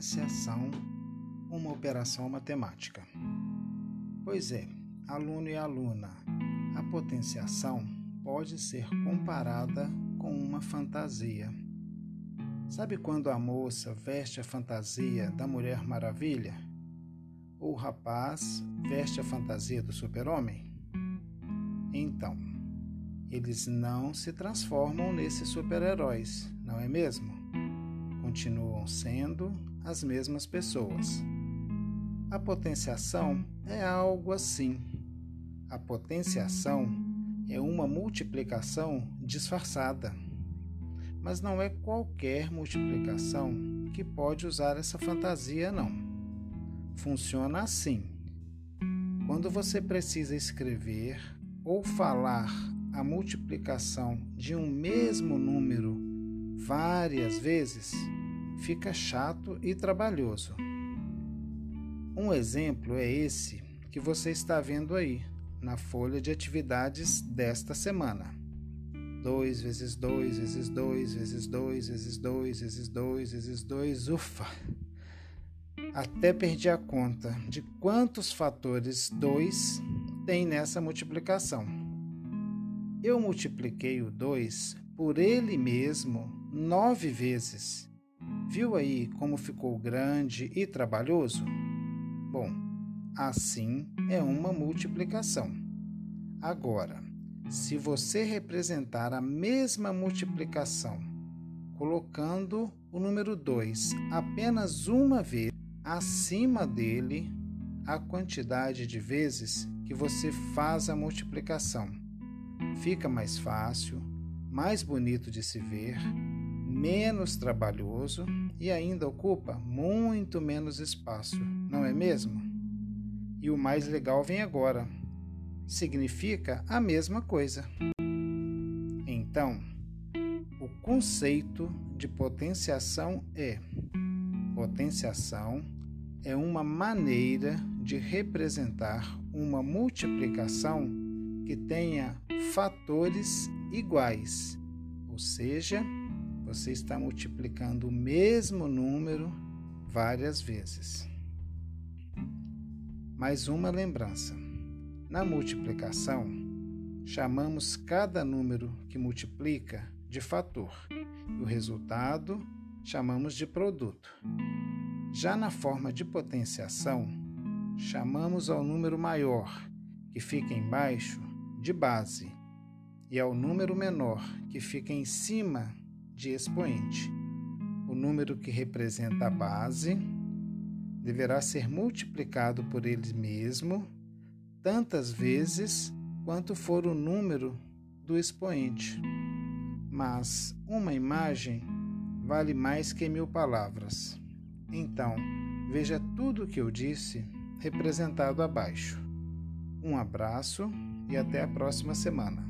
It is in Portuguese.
potenciação uma operação matemática. Pois é, aluno e aluna, a potenciação pode ser comparada com uma fantasia. Sabe quando a moça veste a fantasia da Mulher Maravilha? Ou o rapaz veste a fantasia do Super-Homem? Então, eles não se transformam nesses super-heróis, não é mesmo? Continuam sendo as mesmas pessoas. A potenciação é algo assim. A potenciação é uma multiplicação disfarçada. Mas não é qualquer multiplicação que pode usar essa fantasia, não. Funciona assim. Quando você precisa escrever ou falar a multiplicação de um mesmo número várias vezes, fica chato e trabalhoso. Um exemplo é esse que você está vendo aí na folha de atividades desta semana. 2 vezes 2 vezes 2 vezes 2 vezes 2 vezes 2 vezes 2, ufa! Até perdi a conta de quantos fatores 2 tem nessa multiplicação. Eu multipliquei o 2 por ele mesmo nove vezes Viu aí como ficou grande e trabalhoso? Bom, assim é uma multiplicação. Agora, se você representar a mesma multiplicação colocando o número 2 apenas uma vez acima dele, a quantidade de vezes que você faz a multiplicação. Fica mais fácil, mais bonito de se ver menos trabalhoso e ainda ocupa muito menos espaço, não é mesmo? E o mais legal vem agora. Significa a mesma coisa. Então, o conceito de potenciação é: potenciação é uma maneira de representar uma multiplicação que tenha fatores iguais, ou seja, você está multiplicando o mesmo número várias vezes. Mais uma lembrança: na multiplicação, chamamos cada número que multiplica de fator e o resultado chamamos de produto. Já na forma de potenciação, chamamos ao número maior, que fica embaixo, de base, e ao número menor, que fica em cima, de expoente. O número que representa a base deverá ser multiplicado por ele mesmo tantas vezes quanto for o número do expoente. Mas uma imagem vale mais que mil palavras. Então, veja tudo o que eu disse representado abaixo. Um abraço e até a próxima semana.